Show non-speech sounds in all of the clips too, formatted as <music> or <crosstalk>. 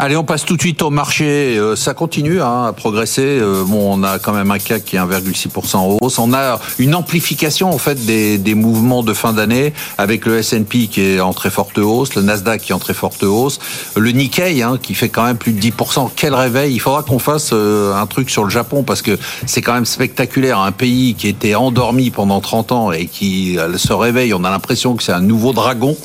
Allez, on passe tout de suite au marché. Euh, ça continue hein, à progresser. Euh, bon, on a quand même un CAC qui est 1,6% en hausse. On a une amplification en fait des, mouvements de fin d'année avec le S&P qui est en très forte hausse, le Nasdaq qui est en très forte hausse, le Nikkei hein, qui fait quand même plus de 10%. Quel réveil Il faudra qu'on fasse euh, un truc sur le Japon parce que c'est quand même spectaculaire. Un pays qui était endormi pendant 30 ans et qui se réveille. On a l'impression que c'est un nouveau dragon.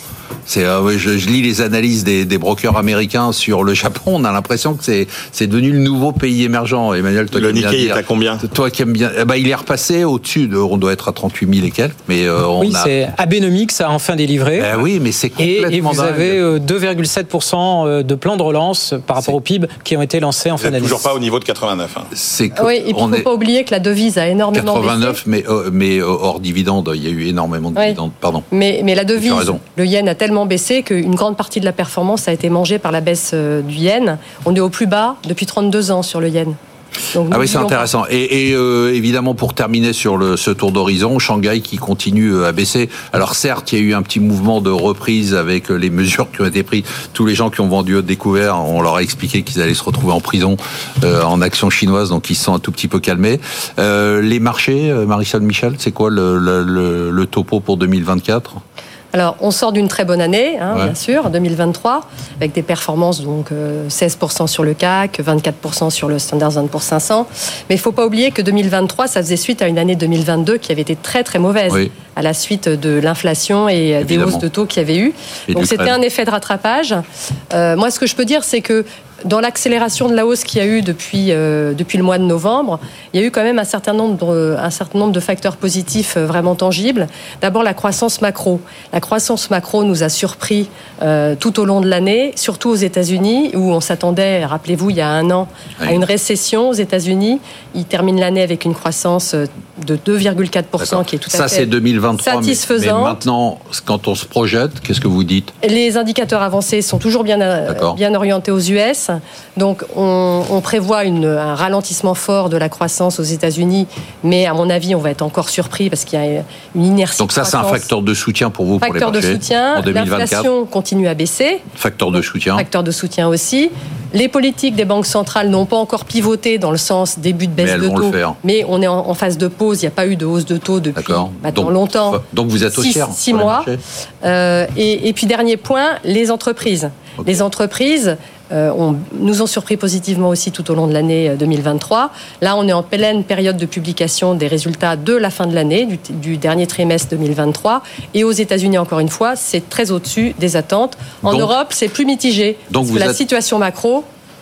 C'est, euh, je, je, lis les analyses des, des, brokers américains sur le Japon. On a l'impression que c'est, c'est devenu le nouveau pays émergent. Emmanuel, toi le Nikkei est à combien Toi qui aimes bien, eh ben, il est repassé au-dessus. De, on doit être à 38 000 et quelques. Mais euh, on oui, a... c'est Abenomics a enfin délivré. Eh oui, mais c'est complètement Et, et vous dingue. avez euh, 2,7% de plans de relance par rapport au PIB qui ont été lancés en Vous fin d'année. toujours pas au niveau de 89. Hein. C'est que Oui, et puis il on ne faut est pas oublier que la devise a énormément 89, baissé. mais euh, mais hors dividende, il y a eu énormément de Oui. dividendes. Pardon. Mais, mais la devise, raison. le yen a tellement baissé qu'une grande partie de la performance a été mangée par la baisse euh, du yen. On est au plus bas depuis 32 ans sur le yen. Donc, Ah oui, c'est intéressant. Et, et, euh, évidemment, pour terminer sur le, ce tour d'horizon, Shanghai qui continue euh, à baisser. Alors certes, il y a eu un petit mouvement de reprise avec les <laughs> mesures qui ont été prises. Tous les gens qui ont vendu au découvert, on leur a expliqué qu'ils allaient se retrouver en prison euh, en action chinoise, donc ils se sont un tout petit peu calmés. Euh, les marchés, Marisol Michel, c'est quoi le, le, le, le topo pour 2024 Alors, on sort d'une très bonne année, hein, Ouais. bien sûr, 2023, avec des performances donc euh, 16% sur le CAC, 24% sur le Standard Poor's 500. Mais il ne faut pas oublier que 2023, ça faisait suite à une année 2022 qui avait été très très mauvaise, Oui. À la suite de l'inflation et euh, des hausses de taux qu'il y avait eu. Et Donc c'était un effet de rattrapage. Euh, moi, ce que je peux dire, c'est que dans l'accélération de la hausse qu'il y a eu depuis, euh, depuis le mois de novembre, il y a eu quand même un certain nombre, de- un certain nombre de facteurs positifs euh, vraiment tangibles. D'abord, la croissance macro. La croissance macro nous a surpris euh, tout au long de l'année, surtout aux États-Unis, où on s'attendait, rappelez-vous, il y a un an, à une récession aux États-Unis. Ils terminent l'année avec une croissance euh, de 2,4%, qui est tout à Ça, fait c'est 2023. mais- satisfaisant. Mais, maintenant, quand on se projette, qu'est-ce que vous dites Les indicateurs avancés sont toujours bien, euh, bien orientés aux US. Donc, on, on prévoit une- un ralentissement fort de la croissance aux États-Unis, mais à mon avis, on va être encore surpris parce qu'il y a une inertie. Donc ça, de c'est un facteur de soutien pour vous, pour Facteur les de marchés soutien. en 2024. L'inflation continue à baisser. Facteur de soutien. Facteur de soutien aussi. Les politiques des banques centrales n'ont pas encore pivoté dans le sens début de baisse de taux. Mais on est en, en phase de pause. Il n'y a pas eu de hausse de taux depuis D'accord. maintenant Donc- longtemps. Donc vous êtes Six- haussière six les mois. Euh, et, et puis dernier point, les entreprises. Les entreprises euh, nous ont surpris positivement aussi tout au long de l'année euh, 2023. Là, on est en pleine période de publication des résultats de la fin de l'année, du, du dernier trimestre 2023. Et aux États-Unis, encore une fois, c'est très au-dessus des attentes. En Donc- Europe, c'est plus mitigé. Donc parce la situation macro,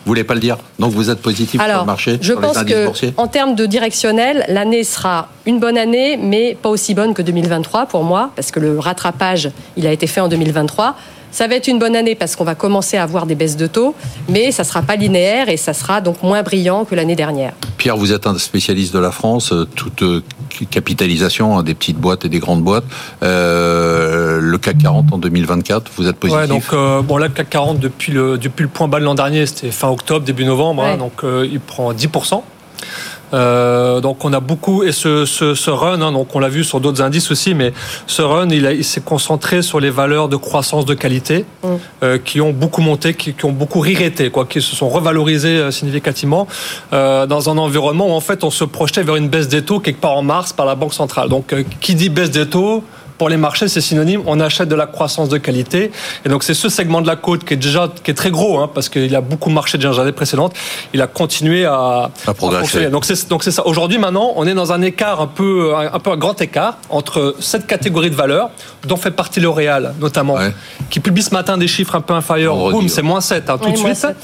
Vous voulez pas le dire Donc vous êtes positif sur le marché, je sur les pense indices que boursiers en termes de directionnel, l'année sera une bonne année, mais pas aussi bonne que 2023 pour moi, parce que le rattrapage, il a été fait en 2023. Ça va être une bonne année parce qu'on va commencer à avoir des baisses de taux, mais ça sera pas linéaire et ça sera donc moins brillant que l'année dernière. Pierre, vous êtes un spécialiste de la France, euh, toute euh, capitalisation, hein, des petites boîtes et des grandes boîtes. Euh, le CAC 40 en 2024, vous êtes positif Ouais, donc euh, bon là le CAC 40 depuis le depuis le point bas de l'an dernier, c'était fin octobre début novembre, hein, donc euh, il prend 10 euh, donc on a beaucoup et ce, ce, ce run, hein, donc on l'a vu sur d'autres indices aussi, mais ce run il, a- il s'est concentré sur les valeurs de croissance de qualité Mm. euh, qui ont beaucoup monté, qui, qui ont beaucoup riré, quoi, qui se sont revalorisées euh, significativement euh, dans un environnement où en fait on se projetait vers une baisse des taux quelque part en mars par la banque centrale. Donc euh, qui dit baisse des taux pour les marchés, c'est synonyme, on achète de la croissance de qualité. Et donc, c'est ce segment de la côte qui est déjà qui est très gros, hein, parce qu'il a beaucoup marché déjà les années précédentes. Il a continué à, À progresser. Donc, c'est donc c'est ça. Aujourd'hui, maintenant, on est dans un écart un peu un, un peu un grand écart entre cette catégorie de valeurs, dont fait partie L'Oréal notamment, Ouais. qui publie ce matin des chiffres un peu inférieurs. Boum, c'est moins 7 hein, tout Oui, de suite. 7.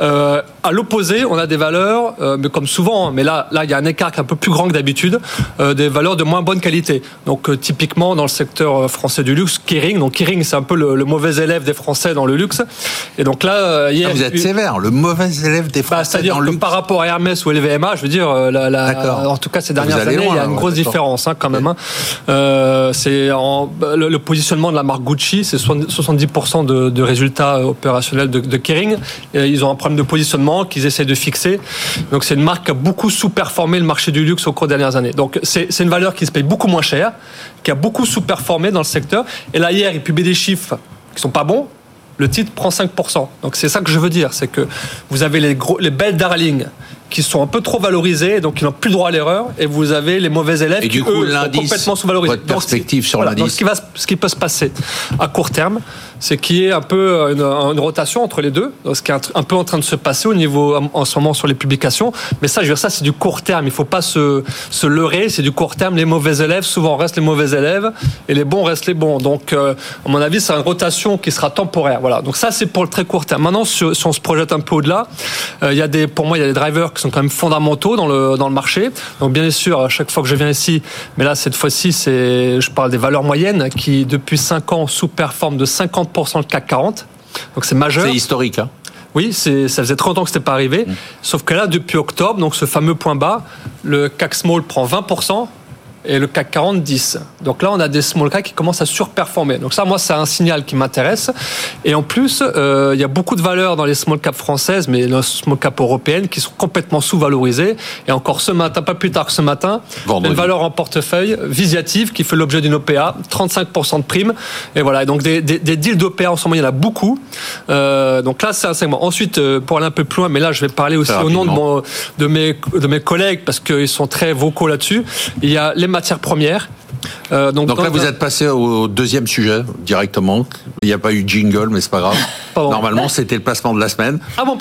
Euh, à l'opposé, on a des valeurs, euh, mais comme souvent, hein, mais là, là, il y a un écart qui est un peu plus grand que d'habitude, euh, des valeurs de moins bonne qualité. Donc, euh, typiquement dans le secteur euh, français du luxe, Kering. Donc, Kering, c'est un peu le, le mauvais élève des Français dans le luxe. Et donc là, euh, hier, Ah, vous êtes sévère, le mauvais élève des bah, Français c'est-à-dire que le luxe. par rapport à Hermès ou LVMH, je veux dire, euh, la, la- en tout cas ces Vous dernières années, loin, il y a une grosse différence hein, quand même. hein. Euh, c'est en- le, le positionnement de la marque Gucci, c'est 70% de, de résultats opérationnels de, de Kering. Et ils ont un problème de positionnement qu'ils essaient de fixer. Donc c'est une marque qui a beaucoup sous-performé le marché du luxe au cours des dernières années. Donc c'est une valeur qui se paye beaucoup moins cher, qui a beaucoup sous-performé dans le secteur. Et là hier, ils publient des chiffres qui sont pas bons. le titre prend 5%. Donc c'est ça que je veux dire, c'est que vous avez les, les belles darlings qui sont un peu trop valorisés, donc qui n'ont plus le droit à l'erreur, et vous avez les mauvais élèves Et qui du coup, eux, sont complètement sous-valorisés. votre perspective sur voilà, donc l'indice. ce qui, va, ce qui peut se passer à court terme, c'est qu'il y ait un peu une, une rotation entre les deux, ce qui est un, peu en train de se passer au niveau en ce moment sur les publications. Mais ça, je veux dire, ça c'est du court terme. Il faut pas se, se leurrer. C'est du court terme. Les mauvais élèves souvent restent les mauvais élèves et les bons restent les bons. Donc, euh, à mon avis, c'est une rotation qui sera temporaire. Voilà. Donc ça, c'est pour le très court terme. Maintenant, si, si on se projette un peu au-delà, euh, il y a des, pour moi, il y a des drivers qui sont quand même fondamentaux dans le dans le marché. Donc bien sûr, à chaque fois que je viens ici, mais là cette fois-ci, c'est je parle des valeurs moyennes qui depuis 5 ans sous-performent de 50% le CAC 40. Donc c'est majeur. C'est historique. Hein. Oui, c'est, ça faisait 30 ans que c'était pas arrivé. Mm. Sauf que là, depuis octobre, donc ce fameux point bas, le CAC Small prend 20% et le CAC 40 10. Donc là, on a des small caps qui commencent à surperformer. Donc ça, moi, c'est un signal qui m'intéresse. Et en plus, euh, il y a beaucoup de valeurs dans les small caps françaises, mais les small caps européennes qui sont complètement sous-valorisées. Et encore ce matin, pas plus tard que ce matin, Vendredi. une valeur en portefeuille visiative qui fait l'objet d'une OPA, 35% de prime. Et voilà. Et donc des, des, des deals d'OPA en ce moment, il y en a beaucoup. Euh, donc là, c'est un segment. Ensuite, euh, pour aller un peu plus loin, mais là, je vais parler aussi au nom de, rapidement. mon, de mes de mes collègues parce qu'ils sont très vocaux là-dessus. Il y a les matières premières. Euh, donc là, vous êtes passé au deuxième sujet directement. Il n'y a pas eu de jingle, mais c'est pas grave. <laughs> Pardon. Normalement, c'était le placement de la semaine. Ah bon,